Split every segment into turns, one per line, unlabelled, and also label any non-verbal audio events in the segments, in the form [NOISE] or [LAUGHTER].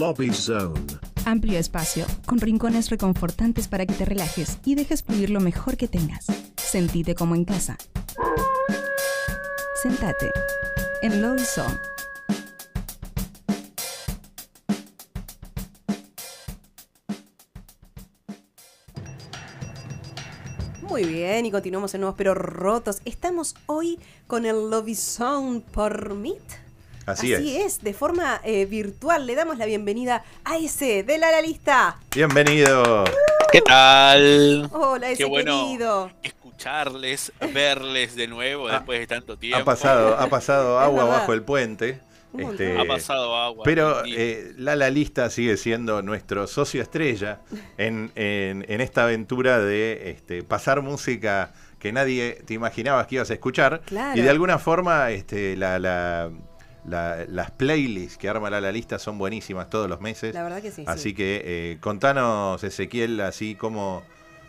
Lobby Zone.
Amplio espacio, con rincones reconfortantes para que te relajes y dejes fluir lo mejor que tengas. Sentite como en casa. Sentate en Lobby Zone.
Muy bien, y continuamos en Nuevos Pero Rotos. Estamos hoy con el Lobby Zone por Meet.
Así, es.
de forma eh, virtual. Le damos la bienvenida a ese de la, la lista.
Bienvenido.
¿Qué tal?
Hola, ese
Qué bueno
querido.
escucharles, verles de nuevo después de tanto tiempo.
Ha pasado, ha [LAUGHS] pasado agua bajo el puente. Este,
Ha pasado agua.
Pero eh, Lala Lista sigue siendo nuestro socio estrella en, en- en esta aventura de este, pasar música que nadie te imaginabas que ibas a escuchar.
Claro.
Y de alguna forma este, la- la- la- las playlists que arma Lala Lista son buenísimas todos los meses.
La verdad que sí.
Así
sí.
que eh, contanos, Ezequiel, así cómo,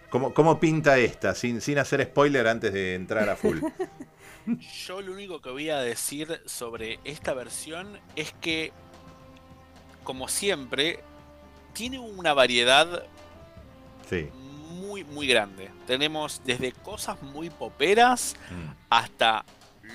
cómo, cómo pinta esta, sin, sin hacer spoiler antes de entrar a full. [LAUGHS]
Yo lo único que voy a decir sobre esta versión es que, como siempre, tiene una variedad
Sí.
muy, muy grande. Tenemos desde cosas muy poperas
Mm.
hasta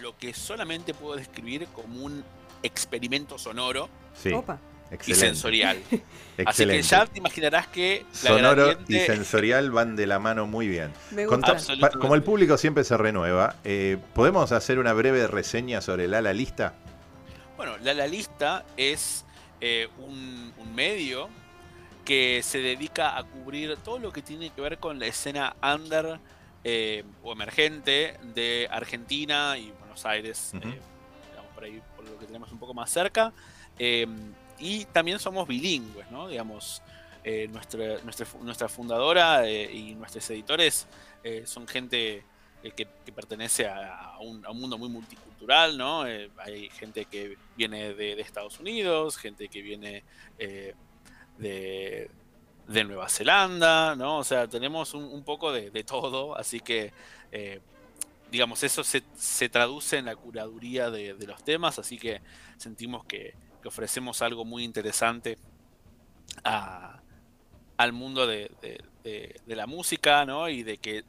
lo que solamente puedo describir como un experimento sonoro
Sí.
Opa.
y [LAUGHS]
Excelente.
sensorial. Así que
Excelente.
ya te imaginarás que la
Sonoro y sensorial van de la mano muy bien.
Me
pa- como el público siempre se renueva, eh, ¿podemos hacer una breve reseña sobre la la lista?
Bueno, La La Lista es eh, un, un medio que se dedica a cubrir todo lo que tiene que ver con la escena under eh, o emergente de Argentina y Buenos Aires, eh, digamos por ahí, por lo que tenemos un poco más cerca. Eh, y también somos bilingües, ¿no? Digamos, eh, nuestra, nuestra, fu- nuestra fundadora eh, y nuestros editores son gente que, que pertenece a, un, a un mundo muy multicultural, ¿no? Hay gente que viene de, de Estados Unidos, gente que viene de, de Nueva Zelanda, ¿no? O sea, tenemos un, un poco de, de todo, así que, eh, digamos, eso se, se traduce en la curaduría de, de los temas, así que sentimos que, que ofrecemos algo muy interesante a- al mundo de, de- de- de la música, ¿no? Y de que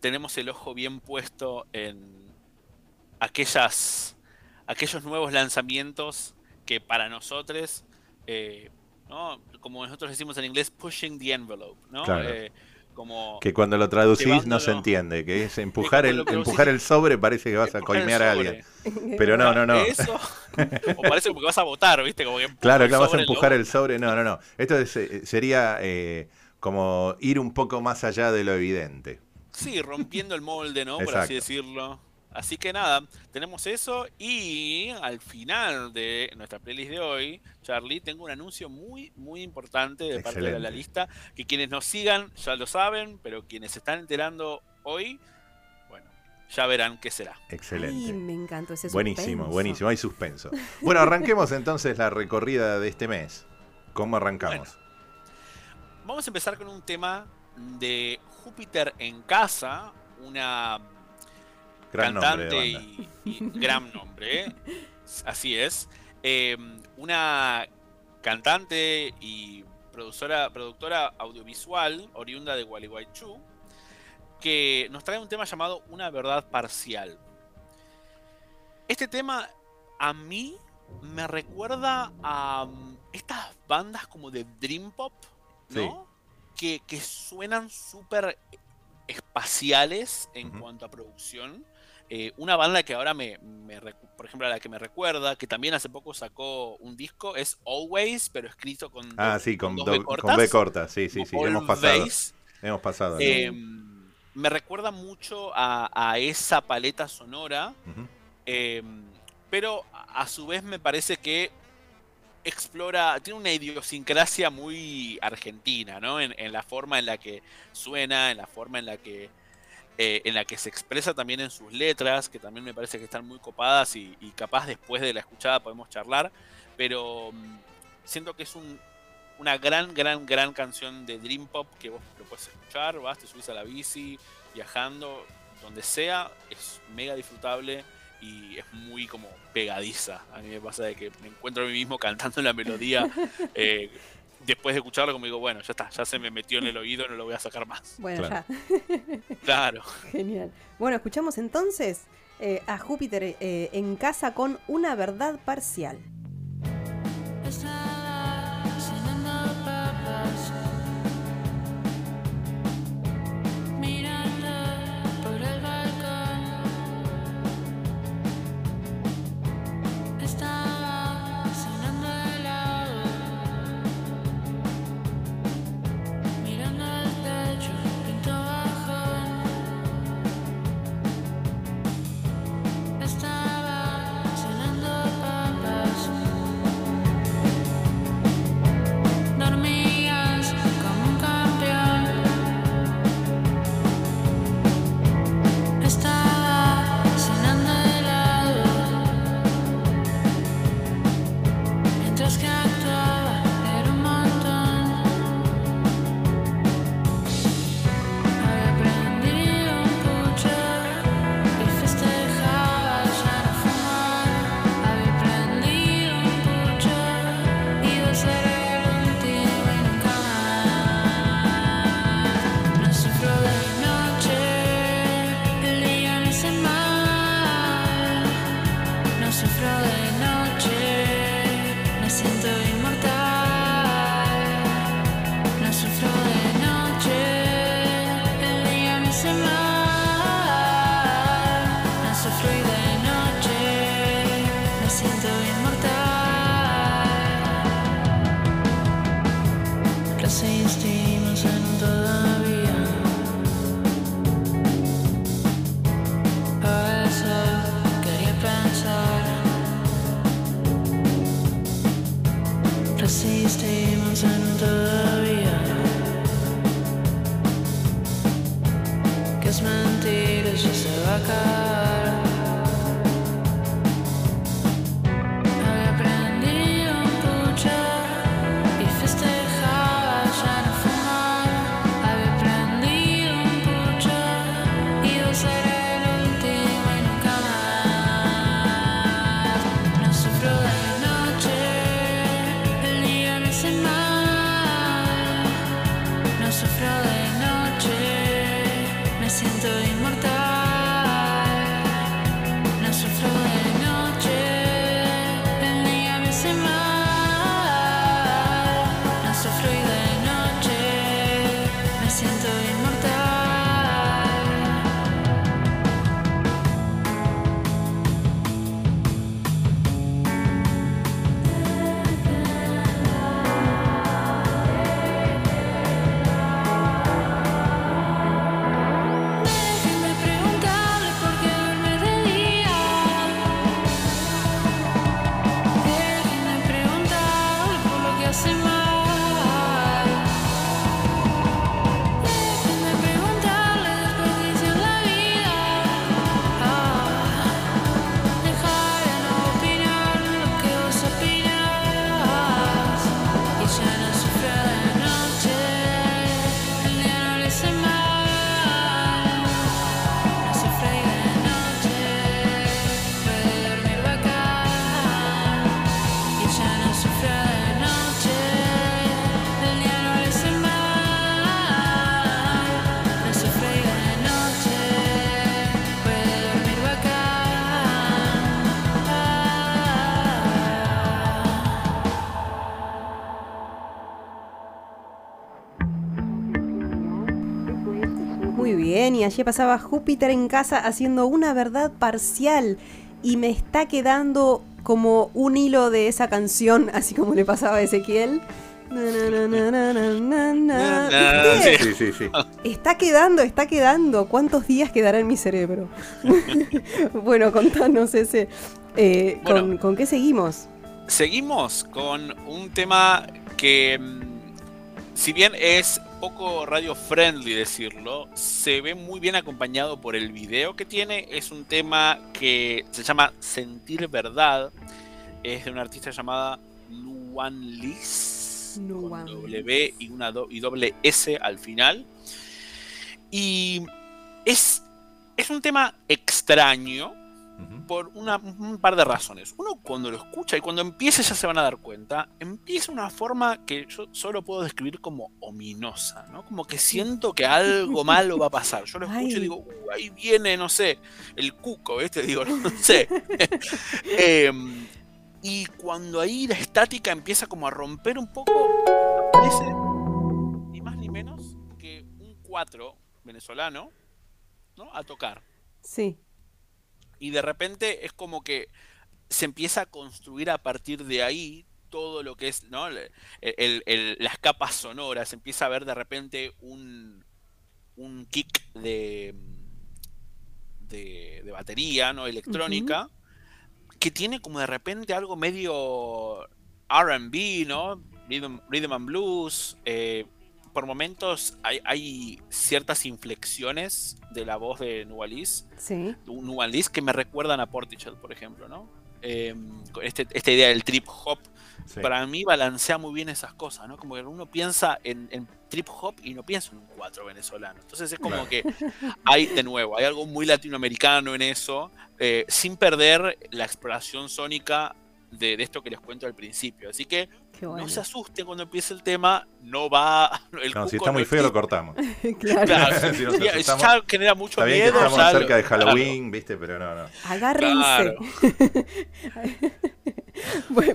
tenemos el ojo bien puesto en aquellas, aquellos nuevos lanzamientos que para nosotros, eh, ¿no? como nosotros decimos en inglés, pushing the envelope, ¿no?
Claro.
Eh, como
Que cuando lo traducís no se entiende, que es empujar el, empujar el sobre parece que vas a coimear a alguien. [LAUGHS] Pero no, no, no.
Eso, o parece como que vas a votar, ¿viste? Como que [LAUGHS]
Claro, claro, vas a empujar el sobre. No, no, no. Esto es, eh, sería eh, como ir un poco más allá de lo evidente.
Sí, rompiendo el molde, ¿no? Por
Exacto.
así decirlo. Así que nada, tenemos eso y al final de nuestra playlist de hoy, Charlie, tengo un anuncio muy, muy importante de parte de la
Excelente.
lista, que quienes nos sigan ya lo saben, pero quienes se están enterando hoy, bueno, ya verán qué será.
Ay,
Excelente.
me encantó ese
Buenísimo,
suspenso.
buenísimo. Hay suspenso. [LAUGHS] Bueno, arranquemos entonces la recorrida de este mes. ¿Cómo arrancamos?
Vamos a empezar con un tema de Júpiter en casa, una
Gran
cantante y, y gran nombre, ¿eh? así es. Eh, una cantante y productora, productora audiovisual oriunda de Gualeguaychú, que nos trae un tema llamado Una verdad parcial. Este tema a mí me recuerda a um, estas bandas como de Dream Pop, ¿no? Que, que suenan súper espaciales en cuanto a producción. Eh, una banda que ahora me, por ejemplo, a la que me recuerda, que también hace poco sacó un disco, es Always, pero escrito con,
Ah,
do-
sí, con, do-
B
con
cortas,
B corta. Sí, sí, sí. Hemos pasado. Hemos pasado.
Eh, me recuerda mucho a, a esa paleta sonora, eh, pero a a su vez me parece que explora, tiene una idiosincrasia muy argentina, ¿no? En, en la forma en la que suena, en la forma en la que eh, en la que se expresa también en sus letras, que también me parece que están muy copadas y, y capaz después de la escuchada podemos charlar, pero mm, siento que es un, una gran, gran, gran canción de Dream Pop que vos lo puedes escuchar, vas, te subís a la bici, viajando, donde sea, es mega disfrutable y es muy como pegadiza. A mí me pasa de que me encuentro a mí mismo cantando la melodía. [LAUGHS] eh, después de escucharlo, como digo, bueno, ya está, ya se me metió en el oído, no lo voy a sacar más. [LAUGHS]
Bueno,
Claro.
ya. [LAUGHS]
Claro.
Genial. Bueno, escuchamos entonces eh, a Júpiter eh, en casa con una verdad parcial.
Estaba
allí pasaba Júpiter en casa haciendo una verdad parcial. Y me está quedando como un hilo de esa canción, [LAUGHS] así como le pasaba a Ezequiel. Está quedando, está quedando. ¿Cuántos días quedará en mi cerebro? [LAUGHS] bueno, contanos ese. eh, ¿con,
Bueno.
¿Con qué seguimos?
Seguimos con un tema que, mm, si bien es poco radio friendly decirlo, se ve muy bien acompañado por el video que tiene. Es un tema que se llama Sentir Verdad. Es de una artista llamada Luan Lis.
Luan
Con W y, una do- y doble S al final. Y es, es un tema extraño Por una- un par de razones. Uno, cuando lo escucha y cuando empiece ya se van a dar cuenta, empieza una forma que yo solo puedo describir como ominosa, ¿no? Como que siento que algo malo va a pasar. Yo lo [LAUGHS] escucho
Ay.
y digo, "Uh, ahí viene, no sé, el cuco, ¿viste? Digo, no sé. [LAUGHS] Em, y cuando ahí la estática empieza como a romper un poco, aparece ni más ni menos que un 4 venezolano, ¿no? A tocar
Sí.
Y de repente es como que se empieza a construir a partir de ahí todo lo que es ¿no? El- el- el- las capas sonoras, empieza a ver de repente un, un kick de, de, de batería no electrónica que tiene como de repente algo medio RB, ¿no? Rhythm, rhythm and blues. eh, por momentos hay, hay ciertas inflexiones de la voz de Nualis
Sí.
Nualis que me recuerdan a Portichet, por ejemplo, ¿no? Eh, con este- esta idea del trip hop,
Sí.
para mí balancea muy bien esas cosas, ¿no? Como que uno piensa en, en trip hop y no piensa en un cuatro venezolano. Entonces es como
Claro.
que hay, de nuevo, hay algo muy latinoamericano en eso, eh, sin perder la exploración sónica de, de esto que les cuento al principio. Así que
bueno.
no se asusten cuando empiece el tema, no va... [LAUGHS] El
No, si está muy feo lo cortamos. [LAUGHS]
claro.
Claro, [LAUGHS]
Si nos
ya, genera mucho
Está bien que
miedo.
estamos
ya
cerca
lo-
de
claro.
Halloween, ¿viste? Pero no, no.
Agárrense.
Claro.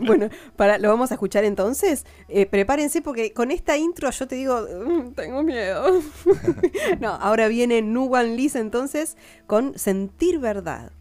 Bueno, para, lo vamos a escuchar entonces. Eh, prepárense porque con esta intro yo te digo, "Mm, tengo miedo. no, ahora viene Nuwan Liz entonces con Sentir Verdad.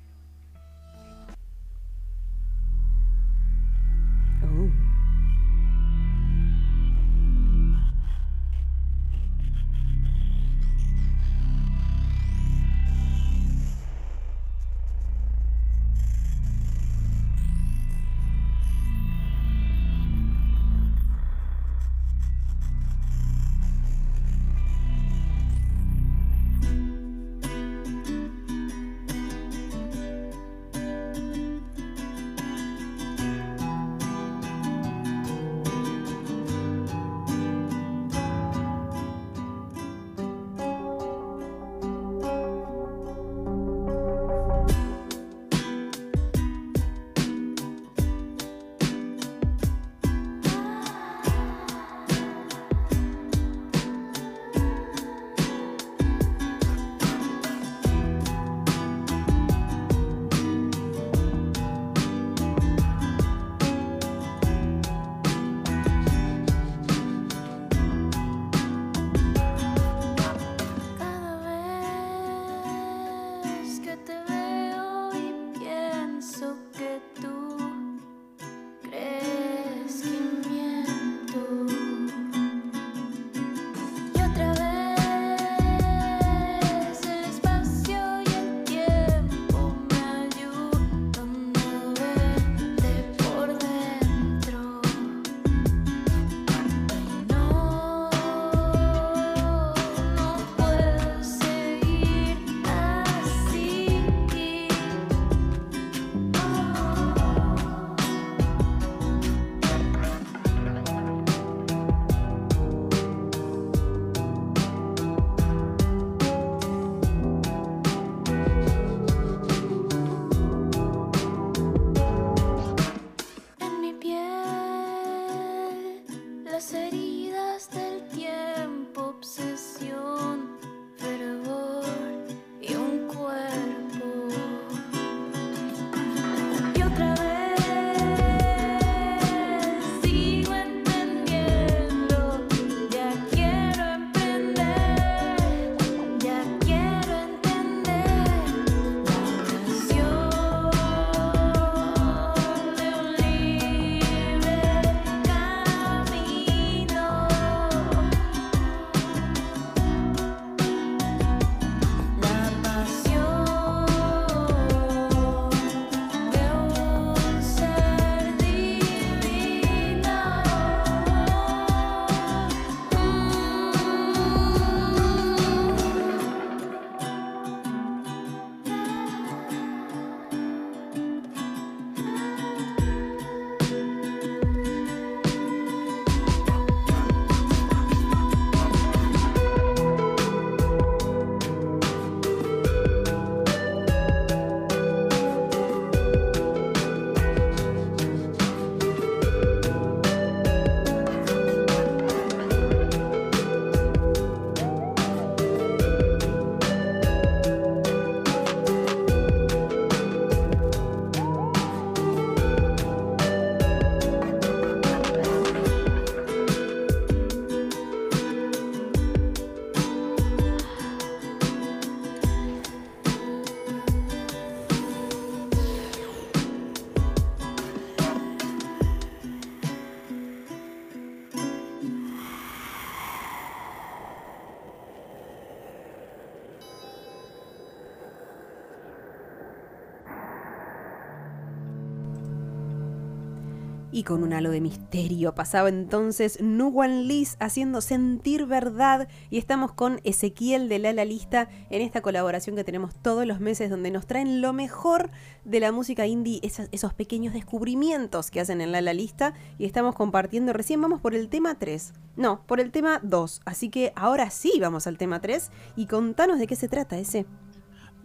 Con un halo de misterio. Pasaba entonces Nuwan Liz haciendo sentir verdad y estamos con Ezequiel de La La Lista en esta colaboración que tenemos todos los meses donde nos traen lo mejor de la música indie, esas- esos pequeños descubrimientos que hacen en La La Lista y estamos compartiendo, recién vamos por el tema 3, no, por el tema 2, así que ahora sí vamos al tema 3 y contanos de qué se trata ese.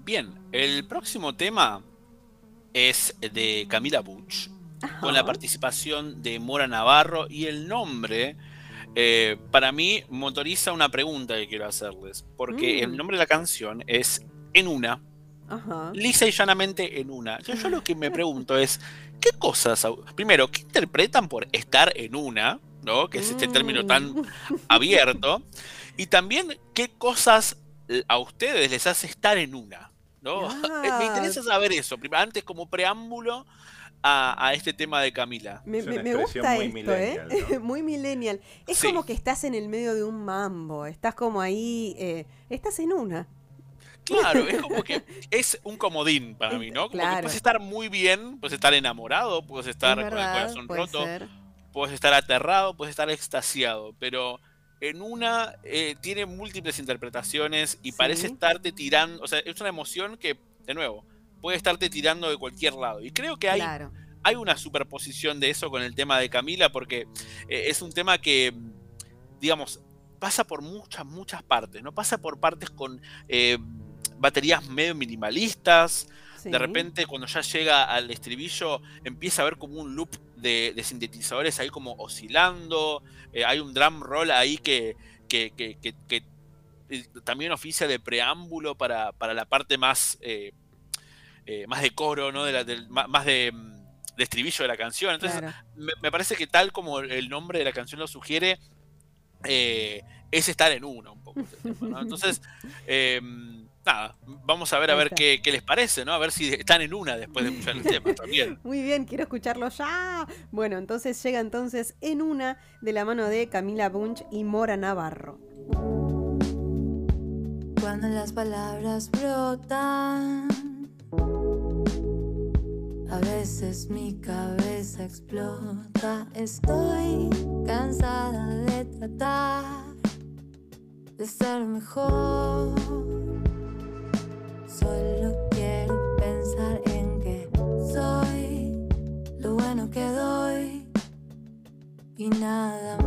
Bien, el próximo tema es de Camila Butch, con la participación de Mora Navarro y el nombre, eh, para mí, motoriza una pregunta que quiero hacerles, porque
Mm.
el nombre de la canción es En Una,
Ajá.
lisa y llanamente en una. Yo, yo lo que me [LAUGHS] pregunto es, ¿qué cosas, primero, qué interpretan por estar en una, ¿no? Que es este término tan
Mm. [LAUGHS]
abierto, y también qué cosas eh, a ustedes les hace estar en una, ¿no? [LAUGHS] Me interesa saber eso, antes como preámbulo a, a este tema de Camila.
Me, gusta
muy
esto,
millennial,
¿eh?
¿no? [LAUGHS]
muy millennial. Es
Sí.
como que estás en el medio de un mambo, estás como ahí, eh, estás en una.
Claro, es como que [LAUGHS] es un comodín para mí, ¿no? Como
Claro.
que puedes estar muy bien, puedes estar enamorado, puedes estar
Es
con el corazón
puede
roto,
ser.
puedes estar aterrado, puedes estar extasiado, pero en una eh, tiene múltiples interpretaciones y
Sí.
parece estarte tirando, o sea, es una emoción que, de nuevo, puede estarte tirando de cualquier lado. Y creo que hay,
Claro.
hay una superposición de eso con el tema de Camila, porque eh, es un tema que, digamos, pasa por muchas, muchas partes, ¿no? Pasa por partes con eh, baterías medio minimalistas,
sí.
de repente, cuando ya llega al estribillo, empieza a ver como un loop de, de sintetizadores ahí como oscilando. eh, hay un drum roll ahí que, que- que- que- también oficia de preámbulo para, para la parte más, eh, eh, más de coro, ¿no? De la- más de, mm, de estribillo de la canción. Entonces,
Claro.
me, me parece que tal como el nombre de la canción lo sugiere, eh, es estar en uno un poco. este tema, ¿no? Entonces, [LAUGHS] eh, nada, vamos a ver a ver qué les parece, ¿no? A ver si están en una después de escuchar el [LAUGHS] tema también.
Muy bien, quiero escucharlo ya. Bueno, entonces llega entonces en una de la mano de Camila Bunch y Mora Navarro.
Cuando las palabras brotan, a veces mi cabeza explota. Estoy cansada de tratar de ser mejor. Solo quiero pensar en que soy lo bueno que doy y nada más.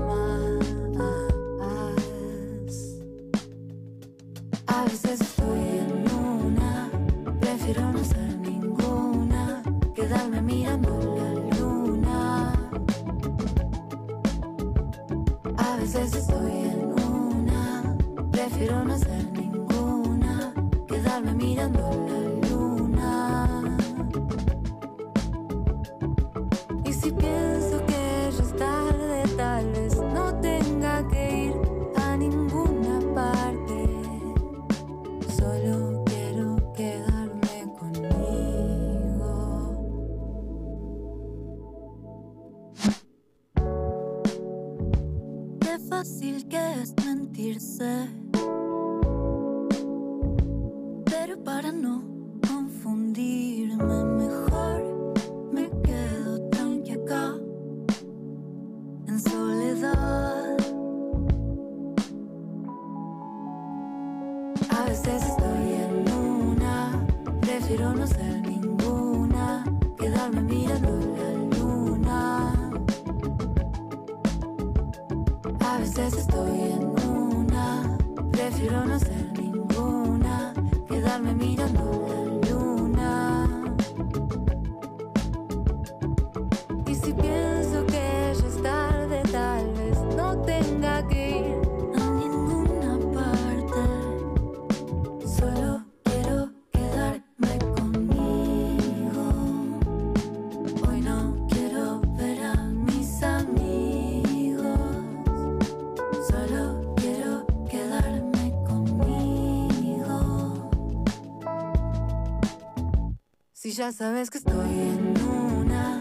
Si ya sabes que estoy en una,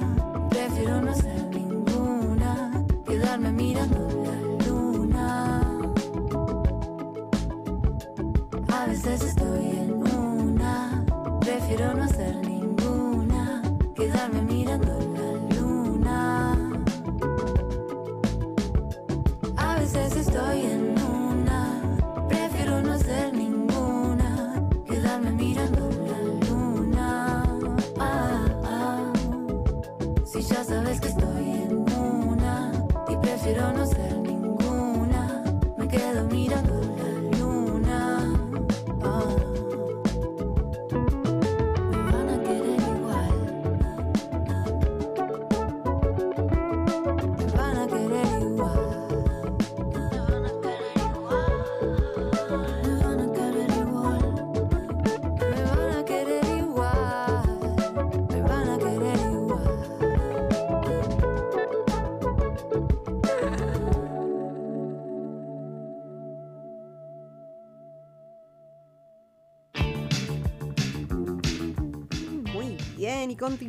prefiero no ser ninguna, quedarme mirando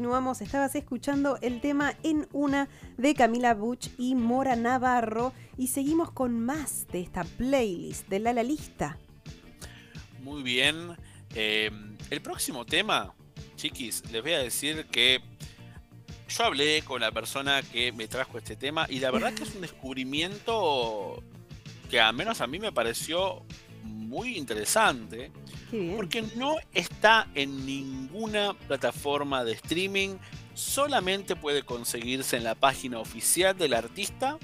continuamos. Estabas escuchando el tema En Una de Camila Butch y Mora Navarro. Y seguimos con más de esta playlist de La La Lista.
Muy bien. Eh, el próximo tema, chiquis, les voy a decir que yo hablé con la persona que me trajo este tema y la verdad que es un [LAUGHS] descubrimiento que al menos a mí me pareció muy interesante porque no está en ninguna plataforma de streaming, solamente puede conseguirse en la página oficial del artista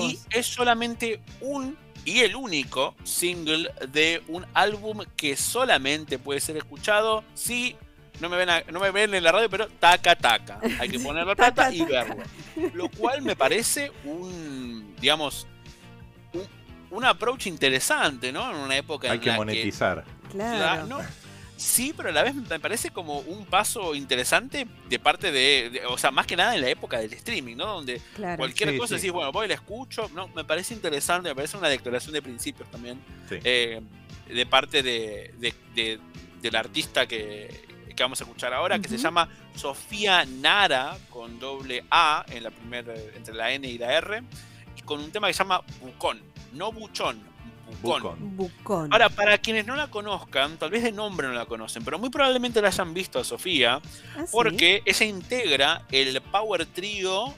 y es solamente un y el único single de un álbum que solamente puede ser escuchado si no me ven, a- no me ven en la radio, pero taca taca. Hay que poner la plata y verlo. Lo cual me parece un, digamos, un, approach interesante, ¿no? En una época
Hay
en
que
la
monetizar.
Claro.
no, sí, pero a la vez me parece como un paso interesante de parte de, de- o sea, más que nada en la época del streaming, ¿no? Donde
claro.
cualquier
Sí,
cosa
sí.
decís, bueno, voy y la escucho. No, me parece interesante, me parece una declaración de principios también
Sí.
eh, de parte de, de- de- del artista que, que vamos a escuchar ahora, que se llama Sofía Nara, con doble A en la primera, entre la N y la R, y con un tema que se llama Bucón, no Buchón, Bucón.
Bucón.
Ahora, para quienes no la conozcan, tal vez de nombre no la conocen, pero muy probablemente la hayan visto a Sofía,
Ah, sí.
porque ella integra el Power Trio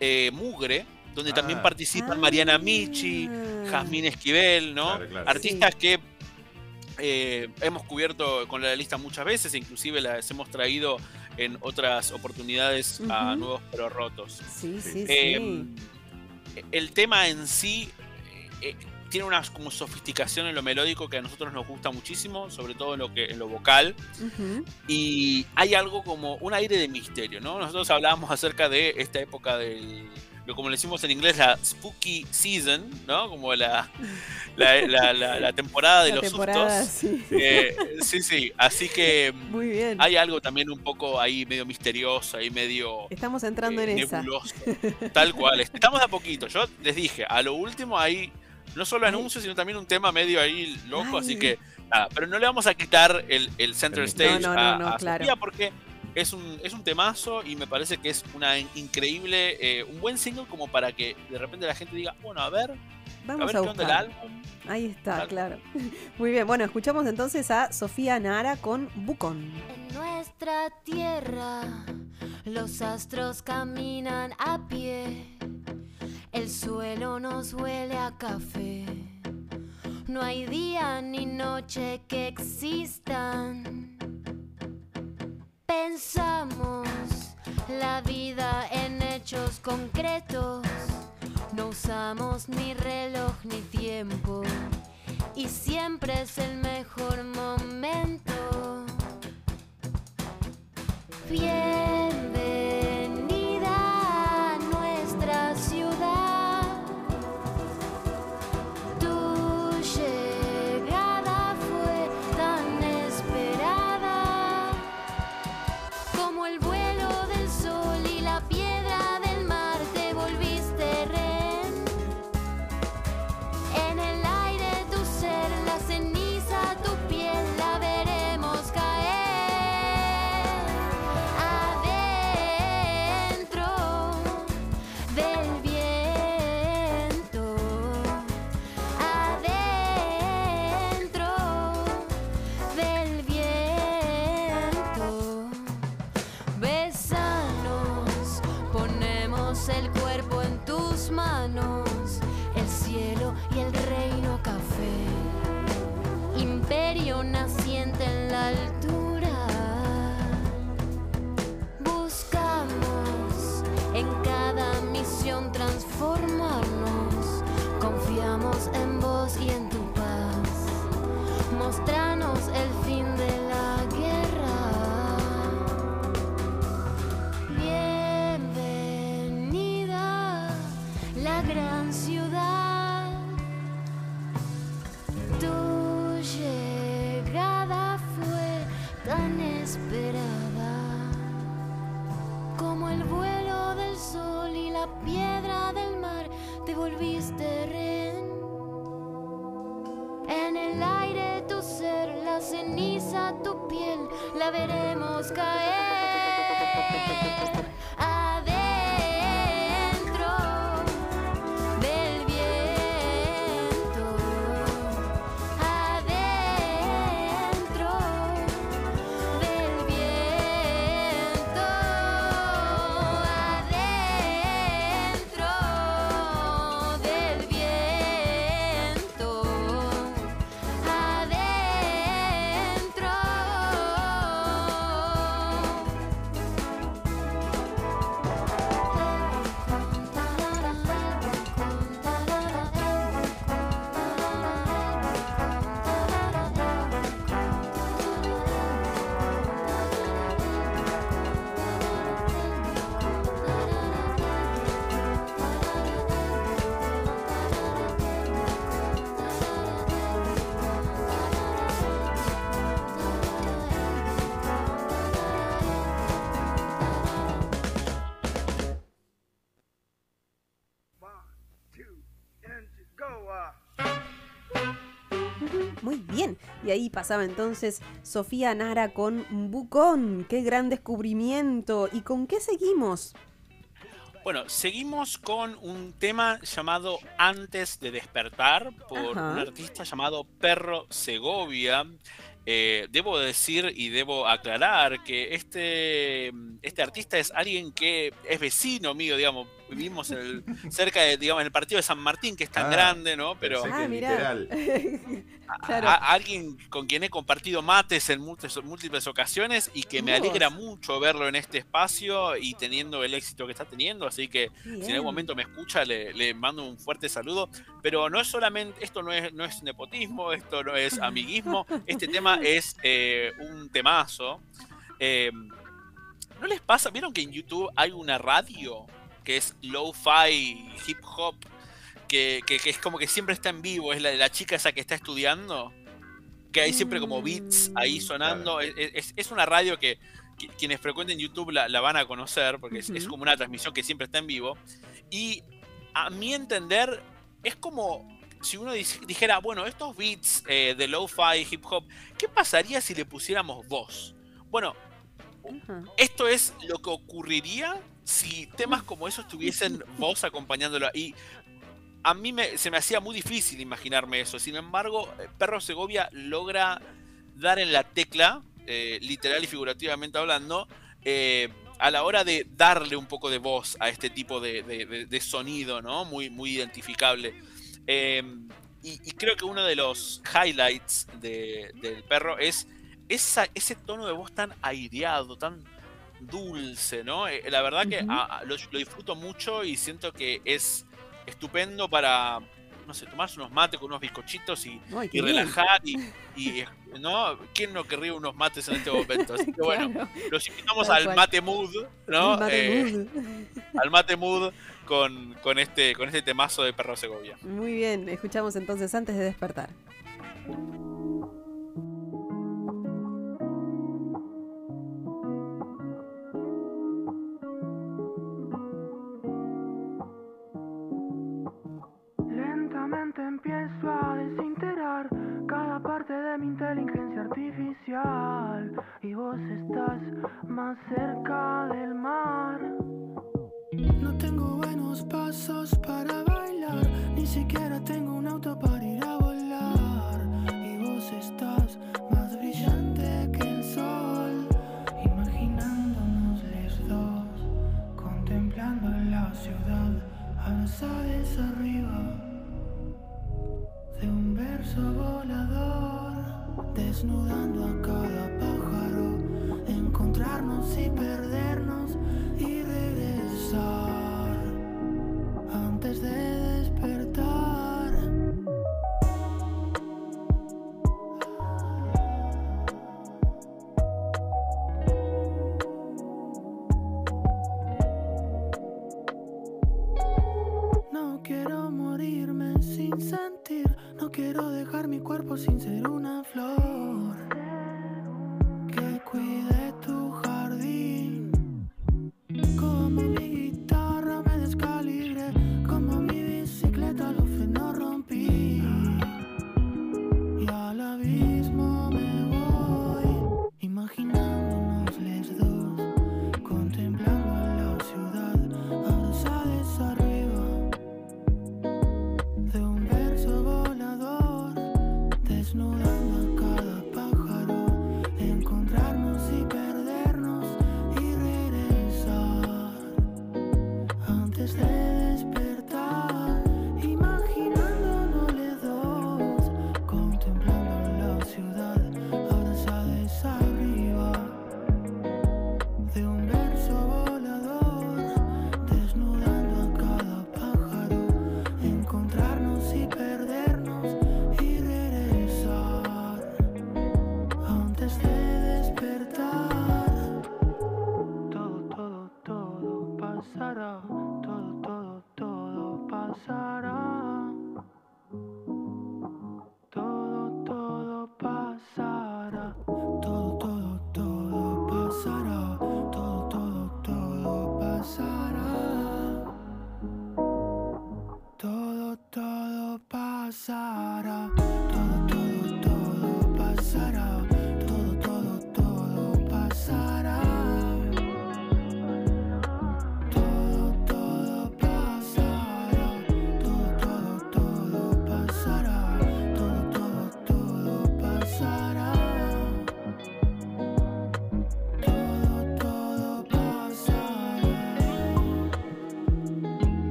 eh, Mugre, donde también
Ah.
participan Mariana Michi,
Ah.
Jazmín Esquivel, ¿no?
Claro, claro.
Artistas que eh, hemos cubierto con la lista muchas veces, inclusive las hemos traído en otras oportunidades a nuevos pero rotos.
Sí, sí, sí.
Eh, el tema en sí eh, tiene una como sofisticación en lo melódico que a nosotros nos gusta muchísimo, sobre todo en lo que en lo vocal
Ujú.
y hay algo como un aire de misterio, ¿no? Nosotros hablábamos acerca de esta época del lo como le decimos en inglés la spooky season, ¿no? Como la la, la- la- la [LAUGHS] temporada de los
temporada,
sustos.
sí.
Eh, sí, sí, así que mm,
Muy bien.
hay algo también un poco ahí medio misterioso, ahí medio
Estamos entrando
eh,
en esa.
nebuloso. Tal cual. [LAUGHS] Estamos a poquito. Yo les dije, a lo último hay no solo anuncios, sino también un tema medio ahí loco, así
Ay.
que nada, pero no le vamos a quitar el, el center stage
No, no,
a,
no, no,
a
claro.
Sofía porque es un, es un temazo y me parece que es una in- increíble, eh, un buen single como para que de repente la gente diga, bueno, a ver, a
Vamos
ver
a
qué onda el álbum.
Ahí está,
Tal.
claro. [LAUGHS] Muy bien. Bueno, escuchamos entonces a Sofía Nara con Bucón.
En nuestra tierra los astros caminan a pie, el suelo nos huele a café. No hay día ni noche que existan. Pensamos la vida en hechos concretos. No usamos ni reloj ni tiempo. Y siempre es el mejor momento. Bienvenida Y
ahí pasaba entonces Sofía Nara con Bucón. ¡Qué gran descubrimiento! ¿Y con qué seguimos?
Bueno, seguimos con un tema llamado Antes de despertar por
Ajá.
un artista llamado Perro Segovia. Eh, debo decir y debo aclarar que este, este artista es alguien que es vecino mío, digamos. Vivimos el- cerca de, digamos, en el partido de San Martín, que es tan
Ah,
grande, ¿no? Pero
Ah,
literal. [LAUGHS]
claro.
a, a alguien con quien he compartido mates en múltiples, múltiples ocasiones y que me alegra mucho verlo en este espacio y teniendo el éxito que está teniendo. Así que si en algún momento me escucha, le, le mando un fuerte saludo. Pero no es solamente, esto no es, no es nepotismo, esto no es [LAUGHS] amiguismo, este tema es eh, un temazo. Eh, ¿No les pasa? ¿Vieron que en YouTube hay una radio que es lo-fi hip hop? Que, que- que es como que siempre está en vivo, es la de la chica esa que está estudiando. Que hay siempre como beats ahí
Mm.
sonando. Es, es- es una radio que, que quienes frecuenten YouTube la, la van a conocer, porque es, como una transmisión que siempre está en vivo. Y a mi entender, es como si uno dijera, bueno, estos beats eh, de lo-fi hip hop, ¿qué pasaría si le pusiéramos voz? Bueno,
Ajá.
esto es lo que ocurriría si temas como esos tuviesen [LAUGHS] voz acompañándolo. Y a mí me- se me hacía muy difícil imaginarme eso. Sin embargo, eh, Perro Segovia logra dar en la tecla, eh, literal y figurativamente hablando, eh, a la hora de darle un poco de voz a este tipo de, de- de- de sonido, ¿no? Muy, muy identificable. Eh, y, y creo que uno de los highlights de- del perro es esa- ese tono de voz tan aireado, tan dulce, ¿no? Eh, la verdad que
Ujú.
a- a- lo, lo disfruto mucho y siento que es estupendo para, no sé, tomarse unos mates con unos bizcochitos y,
Ay,
y relajar y, [LAUGHS] y, ¿no? ¿Quién no querría unos mates en este momento? Así que bueno,
Claro.
los invitamos
Tal
al
cual.
mate mood, ¿no?
El mate
Eh,
mood.
al mate mood con, con este con este temazo de Perro Segovia.
Muy bien, escuchamos entonces antes de despertar.
Empiezo a desintegrar cada parte de mi inteligencia artificial y vos estás más cerca del mar. No tengo buenos pasos para bailar, ni siquiera tengo un auto para ir a volar. Y vos estás más brillante que el sol, imaginándonos los dos, contemplando la ciudad, abrazados arriba volador, desnudando a cada pájaro, encontrarnos y perdernos pasará.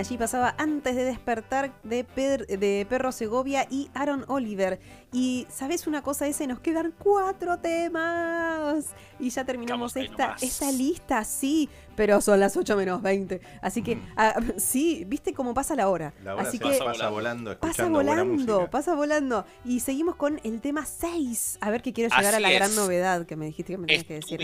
Allí pasaba antes de despertar de, Per- de Perro Segovia y Aaron Oliver. Y ¿sabes una cosa? Ese nos quedan cuatro temas. Y ya terminamos esta, esta lista, sí, pero son las 8 menos 20. Así que,
Mm.
ah, sí, ¿viste cómo pasa la hora?
La hora
Así
se
que
pasa volando,
pasa volando, pasa volando. Y seguimos con el tema 6. A ver que quiero llegar a la gran novedad que me dijiste que me tenías que decir.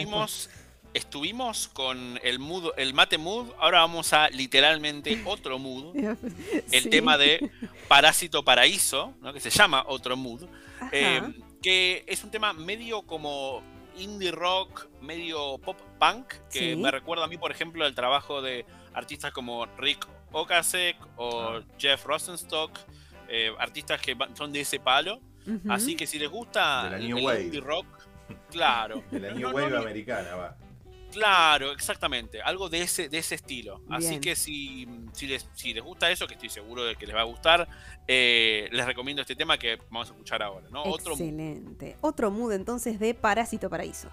Estuvimos con el mood, el mate mood, ahora vamos a literalmente otro mood. [LAUGHS] El
Sí.
tema de Parásito Paraíso, ¿no? que se llama Otro Mood, eh, que es un tema medio como indie rock, medio pop punk, que
Sí.
me recuerda a mí, por ejemplo, el trabajo de artistas como Rick Ocasek o Jeff Rosenstock, eh, artistas que van- son de ese palo. Así que si les gusta
De la
el,
New
el
Wave.
indie rock, claro. [LAUGHS]
De la New
no,
Wave
no,
americana, va.
Claro, exactamente. Algo de ese, de ese estilo. Así que si, si, les, si les gusta eso, que estoy seguro de que les va a gustar, eh, les recomiendo este tema que vamos a escuchar ahora, ¿no? Otro
Excelente. Otro mood entonces de Parásito Paraíso.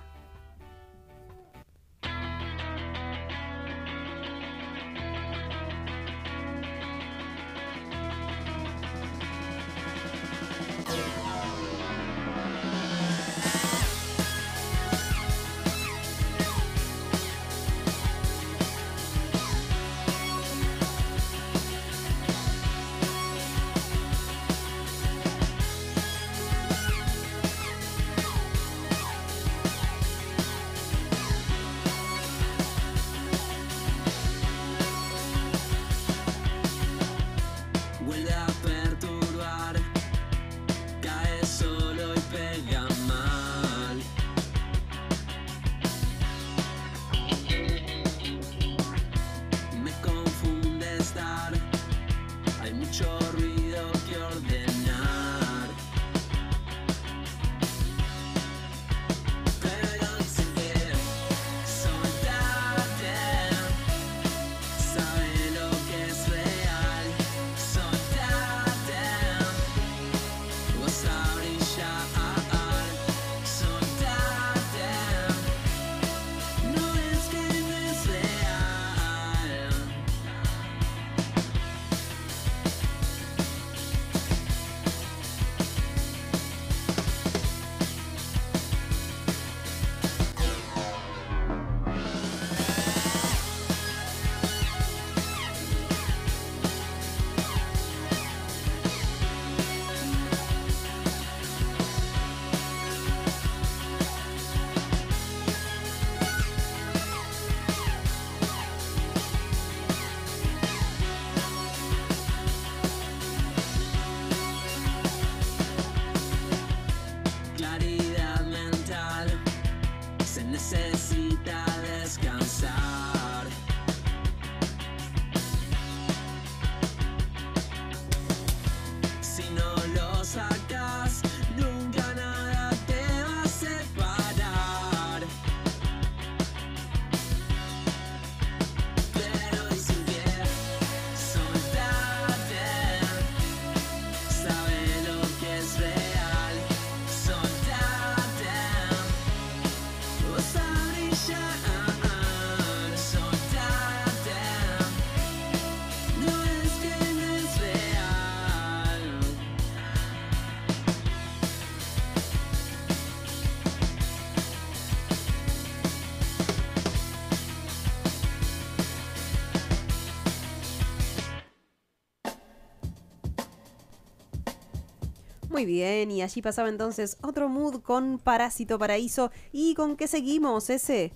Muy bien, y allí pasaba entonces otro mood con Parásito Paraíso. ¿Y con qué seguimos ese?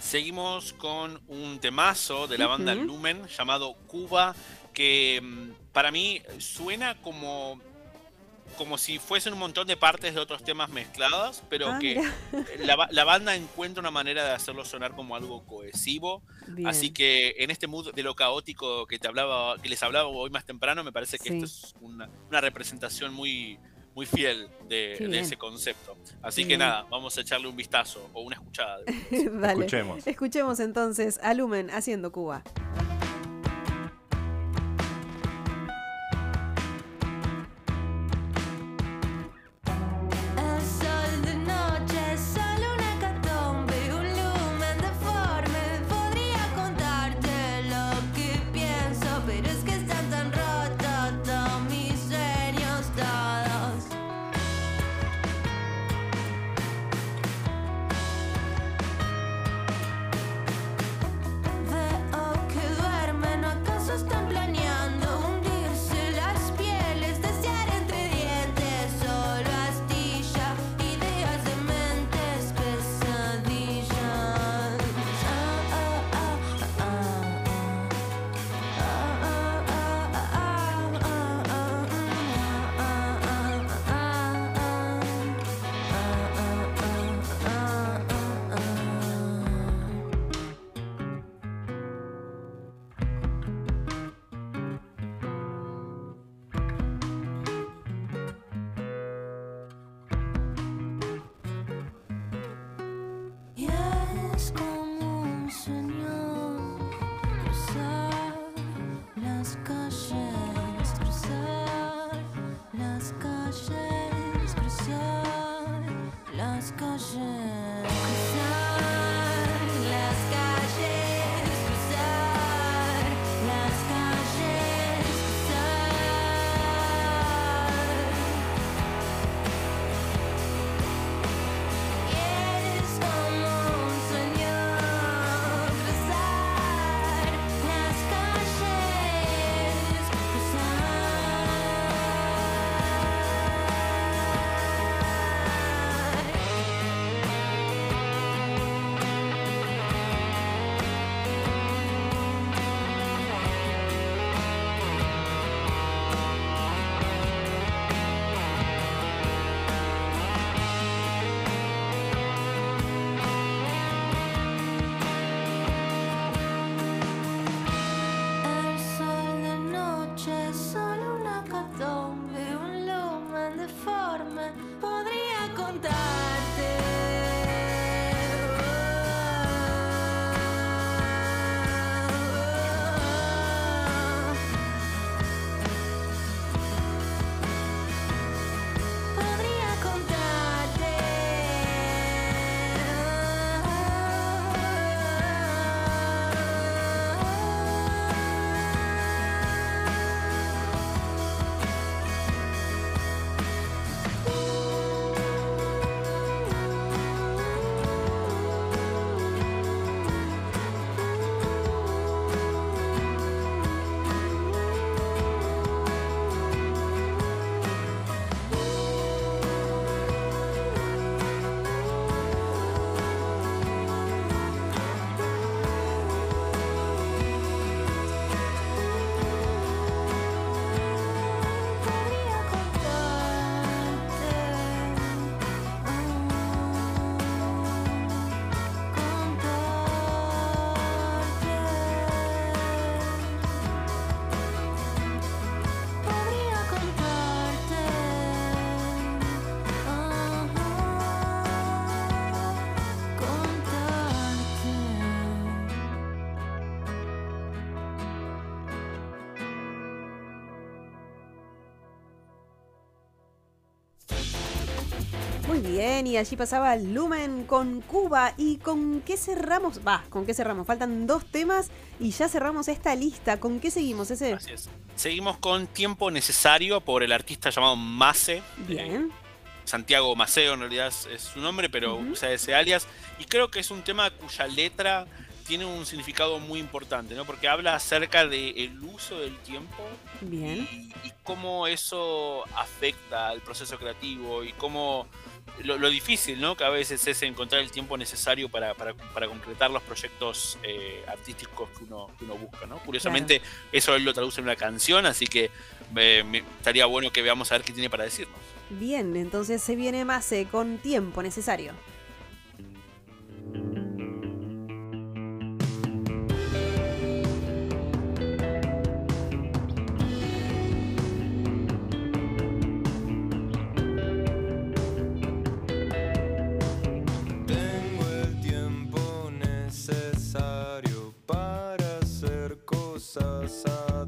Seguimos con un temazo de la banda. Lumen llamado Cuba, que mm, para mí suena como, como si fuesen un montón de partes de otros temas mezcladas, pero
Ah,
que la, la banda encuentra una manera de hacerlo sonar como algo cohesivo.
Bien.
Así que en este mood de lo caótico que te hablaba, que les hablaba hoy más temprano, me parece que
Sí.
esto es una, una representación muy, muy fiel de, ese concepto. Así que nada, vamos a echarle un vistazo o una escuchada. [LAUGHS]
Dale.
Escuchemos.
Escuchemos entonces a Lumen haciendo Cuba. Bien, y allí pasaba Lumen con Cuba. ¿Y con qué cerramos? Va, ¿con qué cerramos? Faltan dos temas y ya cerramos esta lista. ¿Con qué seguimos ese?
Así es. Seguimos con Tiempo Necesario por el artista llamado Mace.
Bien.
Santiago Maceo en realidad es, su nombre, pero usa ese alias. Y creo que es un tema cuya letra tiene un significado muy importante, ¿no? Porque habla acerca del uso del tiempo
Bien.
y, y cómo eso afecta al proceso creativo y cómo lo, lo difícil, ¿no? Que a veces es encontrar el tiempo necesario para, para- para concretar los proyectos eh, artísticos que uno, que uno busca, ¿no? Curiosamente, eso él lo traduce en una canción, así que eh, me- estaría bueno que veamos a ver qué tiene para decirnos.
Bien, entonces se viene Mase con tiempo necesario.
Cosas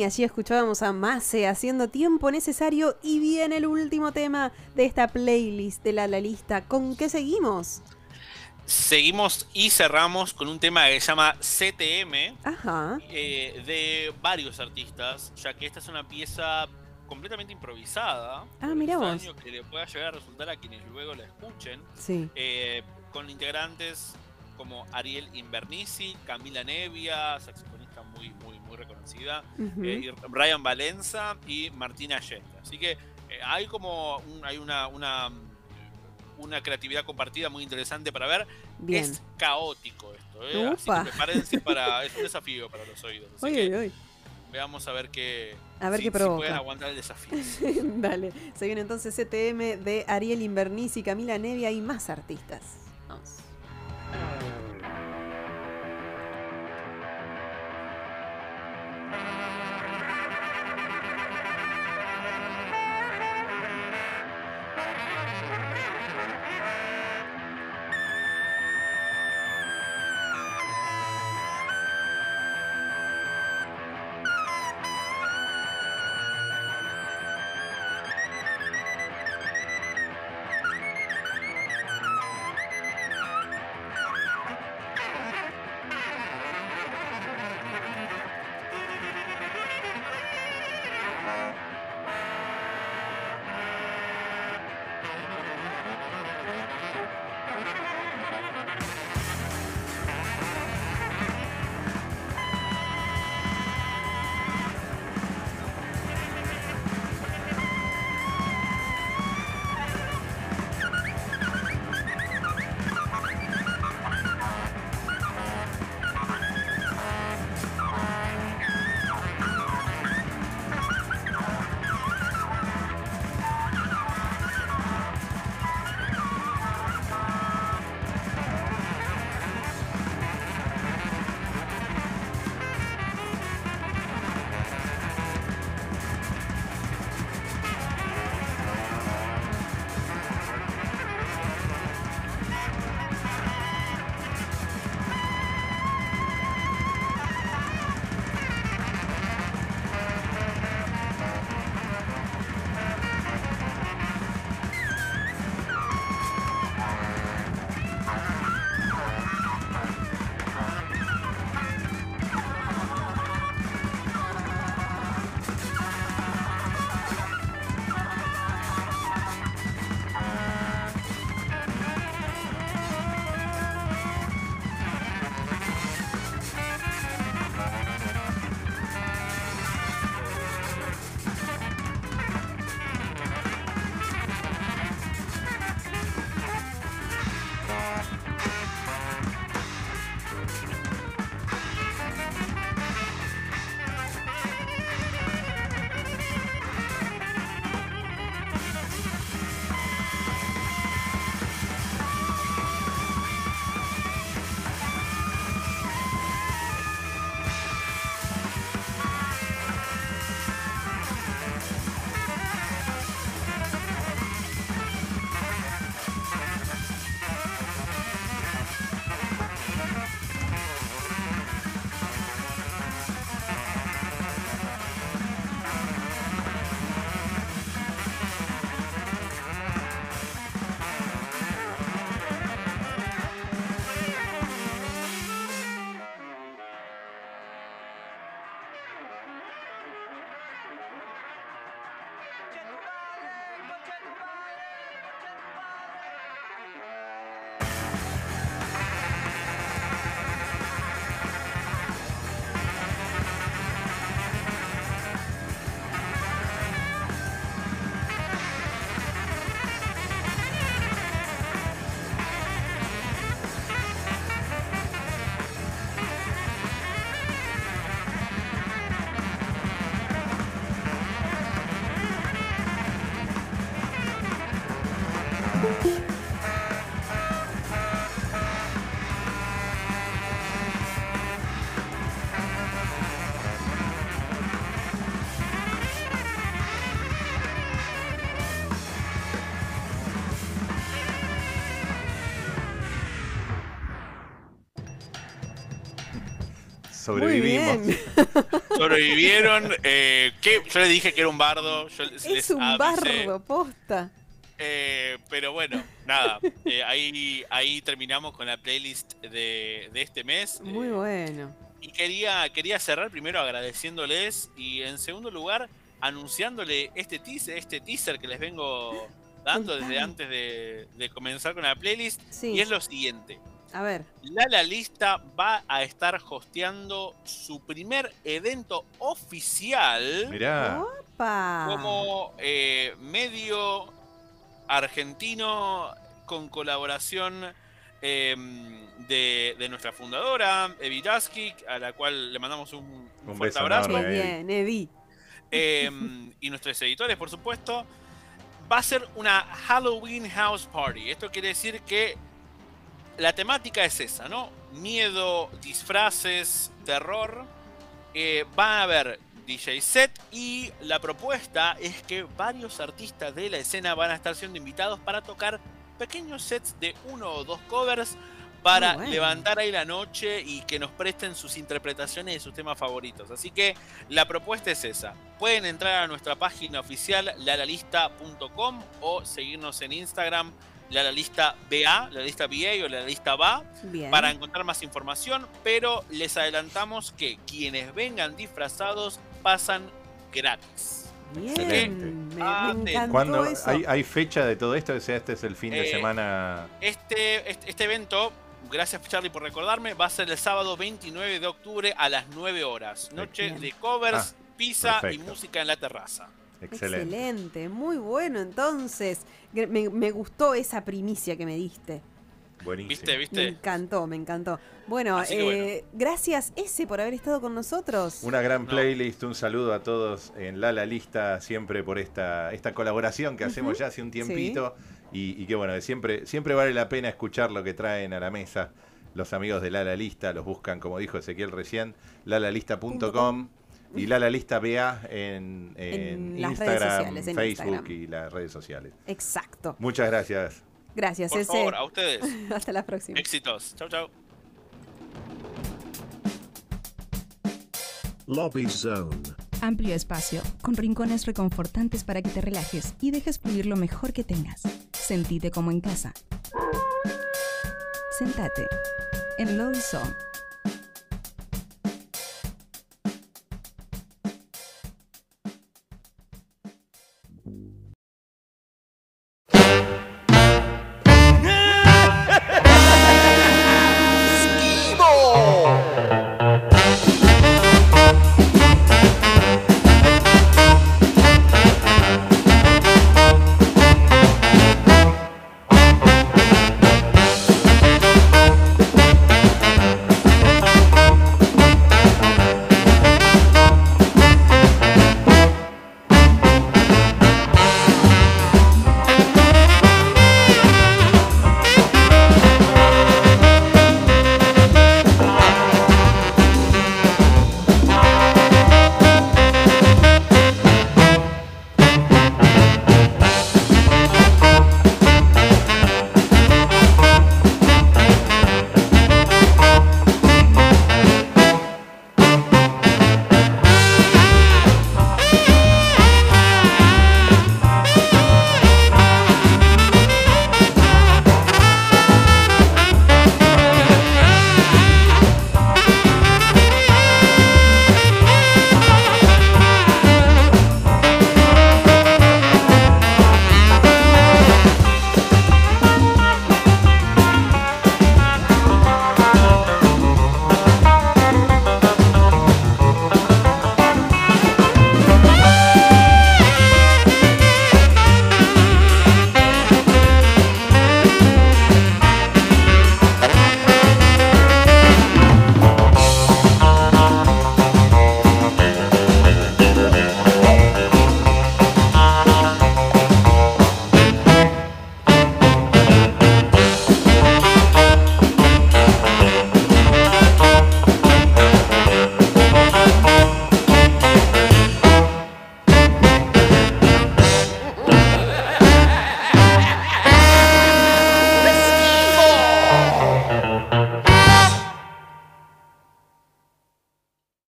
y
allí escuchábamos a Mase haciendo tiempo necesario y viene el último tema de esta playlist de la, la lista. ¿Con qué seguimos?
Seguimos y cerramos con un tema que se llama CTM,
Ajá.
eh, de varios artistas, ya que esta es una pieza completamente improvisada.
Ah, mirá vos.
que le pueda llegar a resultar a quienes luego la escuchen,
Sí.
eh, con integrantes como Ariel Invernici, Camila Nevia, saxofonista muy, muy, muy reconocida,
Ujú.
eh, y Brian Valenza y Martina Allende. Así que eh, hay como un- hay una, una, una creatividad compartida muy interesante para ver.
Bien.
Es caótico esto, ¿eh? Así que
Upa.
prepárense para. [LAUGHS] Es un desafío para los oídos. Así que veamos a ver qué.
A ver
si-
qué
si
provoca.
pueden aguantar el desafío. [LAUGHS]
Dale. Se viene entonces CTM de Ariel Invernici, Camila Nevia y más artistas.
Sobrevivimos. [LAUGHS]
Sobrevivieron. Eh, ¿qué? Yo les dije que era un bardo. Yo
es un bardo, posta
eh, pero bueno, nada. eh, ahí, ahí terminamos con la playlist de, de este mes.
Muy
eh,
bueno.
Y quería, quería cerrar primero agradeciéndoles y en segundo lugar anunciándole este teaser, este teaser que les vengo dando desde antes de, de comenzar con la playlist.
Sí.
Y es lo siguiente.
A ver.
La La Lista va a estar hosteando su primer evento oficial
Mirá.
Como eh, medio argentino con colaboración eh, de, de nuestra fundadora, Evi Daskic, a la cual le mandamos un, un
Un
fuerte abrazo.
Enorme.
bien, Evi.
Eh, y nuestros editores, por supuesto. Va a ser una Halloween House Party. Esto quiere decir que la temática es esa, ¿no? Miedo, disfraces, terror. Eh, va a haber DJ set y la propuesta es que varios artistas de la escena van a estar siendo invitados para tocar pequeños sets de uno o dos covers para
bueno.
levantar ahí la noche y que nos presten sus interpretaciones de sus temas favoritos. Así que la propuesta es esa. Pueden entrar a nuestra página oficial lalalista.com o seguirnos en Instagram lalalista BA, la lista BA o la lista BA
Bien.
para encontrar más información, pero les adelantamos que quienes vengan disfrazados pasan gratis.
Bien. Me encantó
¿Cuándo
eso.
hay, hay fecha de todo esto? O sea, este es el fin de
Eh,
semana.
Este, este, este evento, gracias Charlie por recordarme, va a ser el sábado 29 de octubre a las 9 horas. Noche
Bien.
de covers,
Ah,
pizza y música en la terraza.
Excelente.
Excelente, muy bueno. Entonces, me gustó esa primicia que me diste.
Buenísimo.
¿Viste?
Me
¿Viste?
encantó, me encantó. Bueno, eh, gracias ese por haber estado con nosotros.
Una gran
No.
playlist, un saludo a todos en La La Lista, siempre por esta, esta colaboración que hacemos ya hace un tiempito. Y, y que bueno, siempre, siempre vale la pena escuchar lo que traen a la mesa los amigos de La La Lista, los buscan, como dijo Ezequiel recién, lalalista.com y La La Lista BA en, en
En las redes
Instagram,
sociales, en
Facebook
Instagram.
y las redes sociales.
Exacto.
Muchas gracias.
Gracias,
Por
ese.
favor, a ustedes. [LAUGHS]
Hasta la próxima.
Éxitos. Chau, chau.
Lobby Zone.
Amplio espacio, con rincones reconfortantes para que te relajes y dejes fluir lo mejor que tengas. Sentite como en casa. Sentate en Lobby Zone.